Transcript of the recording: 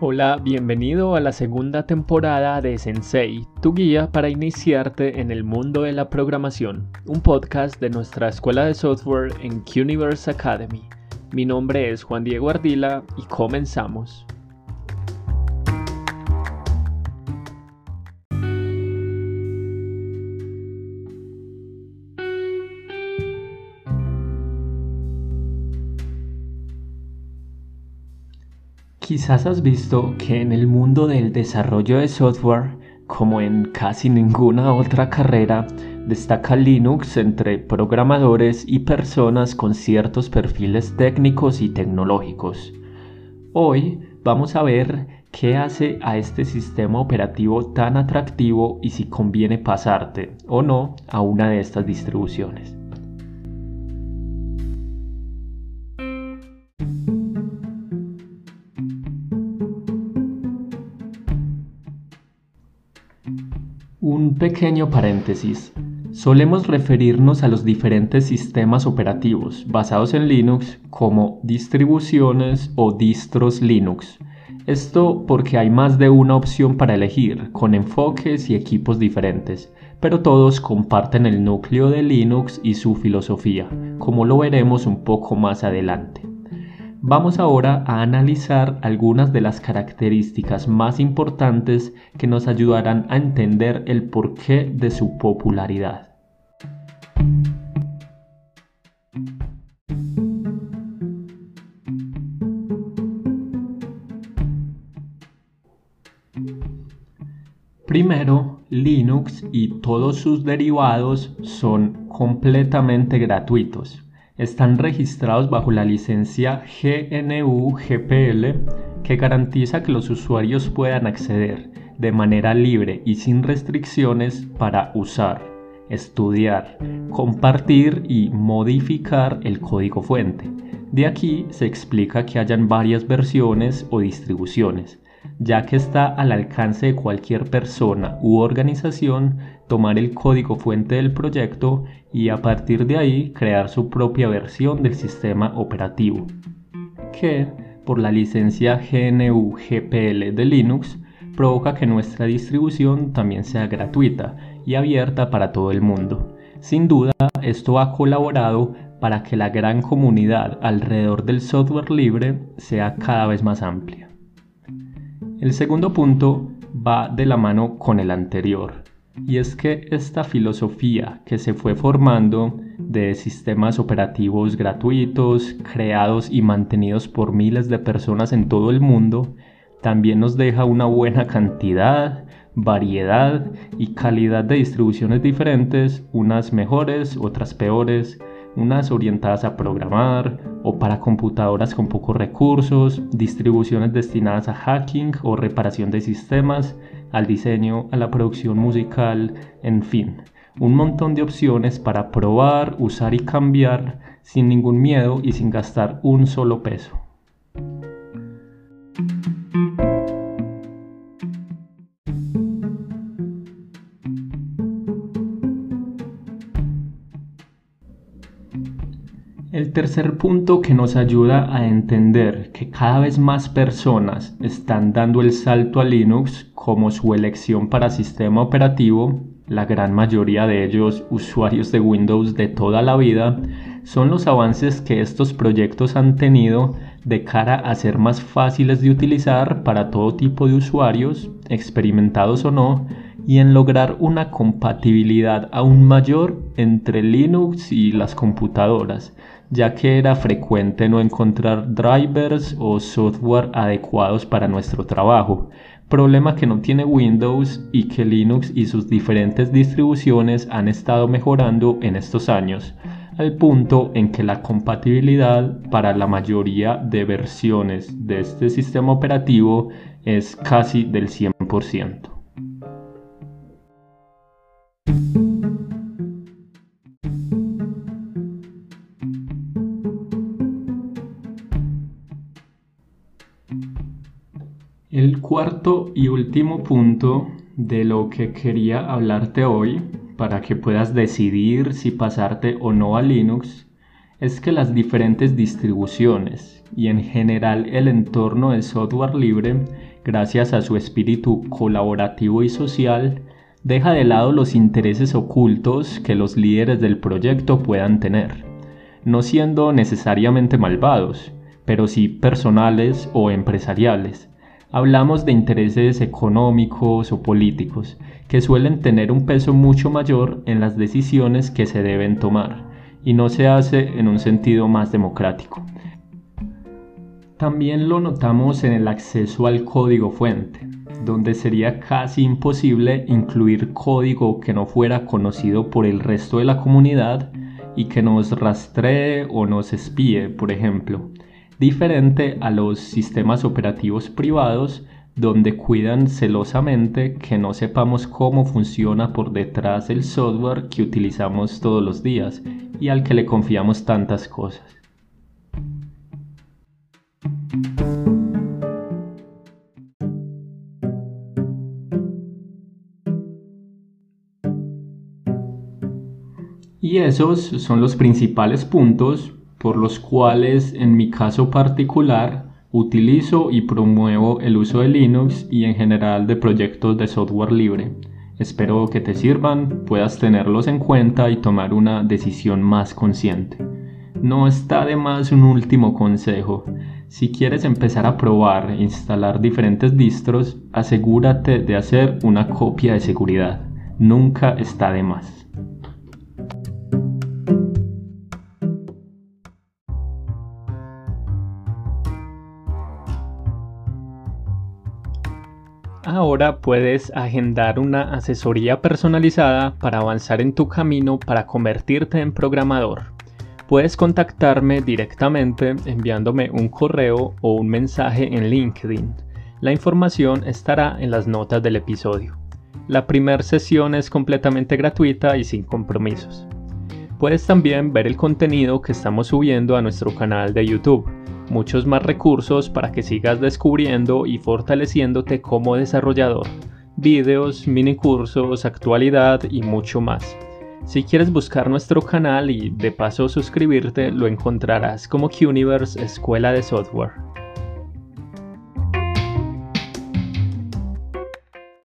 Hola, bienvenido a la segunda temporada de Sensei, tu guía para iniciarte en el mundo de la programación, un podcast de nuestra escuela de software en Quniverse Academy. Mi nombre es Juan Diego Ardila y comenzamos. Quizás has visto que en el mundo del desarrollo de software, como en casi ninguna otra carrera, destaca Linux entre programadores y personas con ciertos perfiles técnicos y tecnológicos. Hoy vamos a ver qué hace a este sistema operativo tan atractivo y si conviene pasarte o no a una de estas distribuciones. Pequeño paréntesis. Solemos referirnos a los diferentes sistemas operativos basados en Linux como distribuciones o distros Linux. Esto porque hay más de una opción para elegir, con enfoques y equipos diferentes, pero todos comparten el núcleo de Linux y su filosofía, como lo veremos un poco más adelante. Vamos ahora a analizar algunas de las características más importantes que nos ayudarán a entender el porqué de su popularidad. Primero, Linux y todos sus derivados son completamente gratuitos están registrados bajo la licencia GNU-GPL que garantiza que los usuarios puedan acceder de manera libre y sin restricciones para usar, estudiar, compartir y modificar el código fuente. De aquí se explica que hayan varias versiones o distribuciones, ya que está al alcance de cualquier persona u organización tomar el código fuente del proyecto y a partir de ahí crear su propia versión del sistema operativo, que por la licencia GNU GPL de Linux provoca que nuestra distribución también sea gratuita y abierta para todo el mundo. Sin duda, esto ha colaborado para que la gran comunidad alrededor del software libre sea cada vez más amplia. El segundo punto va de la mano con el anterior, y es que esta filosofía que se fue formando de sistemas operativos gratuitos, creados y mantenidos por miles de personas en todo el mundo, también nos deja una buena cantidad, variedad y calidad de distribuciones diferentes, unas mejores, otras peores, unas orientadas a programar o para computadoras con pocos recursos, distribuciones destinadas a hacking o reparación de sistemas, al diseño, a la producción musical, en fin, un montón de opciones para probar, usar y cambiar sin ningún miedo y sin gastar un solo peso. El tercer punto que nos ayuda a entender que cada vez más personas están dando el salto a Linux como su elección para sistema operativo, la gran mayoría de ellos usuarios de Windows de toda la vida, son los avances que estos proyectos han tenido de cara a ser más fáciles de utilizar para todo tipo de usuarios, experimentados o no, y en lograr una compatibilidad aún mayor entre Linux y las computadoras, ya que era frecuente no encontrar drivers o software adecuados para nuestro trabajo, problema que no tiene Windows y que Linux y sus diferentes distribuciones han estado mejorando en estos años, al punto en que la compatibilidad para la mayoría de versiones de este sistema operativo es casi del 100%. El cuarto y último punto de lo que quería hablarte hoy, para que puedas decidir si pasarte o no a Linux, es que las diferentes distribuciones y en general el entorno de software libre gracias a su espíritu colaborativo y social, deja de lado los intereses ocultos que los líderes del proyecto puedan tener, no siendo necesariamente malvados, pero sí personales o empresariales. Hablamos de intereses económicos o políticos, que suelen tener un peso mucho mayor en las decisiones que se deben tomar, y no se hace en un sentido más democrático. También lo notamos en el acceso al código fuente, donde sería casi imposible incluir código que no fuera conocido por el resto de la comunidad y que nos rastree o nos espíe, por ejemplo, diferente a los sistemas operativos privados donde cuidan celosamente que no sepamos cómo funciona por detrás del software que utilizamos todos los días y al que le confiamos tantas cosas. Y esos son los principales puntos por los cuales en mi caso particular utilizo y promuevo el uso de Linux y en general de proyectos de software libre. Espero que te sirvan, puedas tenerlos en cuenta y tomar una decisión más consciente. No está de más un último consejo. Si quieres empezar a probar e instalar diferentes distros, asegúrate de hacer una copia de seguridad. Nunca está de más. Ahora puedes agendar una asesoría personalizada para avanzar en tu camino para convertirte en programador. Puedes contactarme directamente enviándome un correo o un mensaje en LinkedIn. La información estará en las notas del episodio. La primera sesión es completamente gratuita y sin compromisos. Puedes también ver el contenido que estamos subiendo a nuestro canal de YouTube muchos más recursos para que sigas descubriendo y fortaleciéndote como desarrollador, videos, mini cursos, actualidad y mucho más. Si quieres buscar nuestro canal y de paso suscribirte, lo encontrarás como QUniverse Escuela de Software.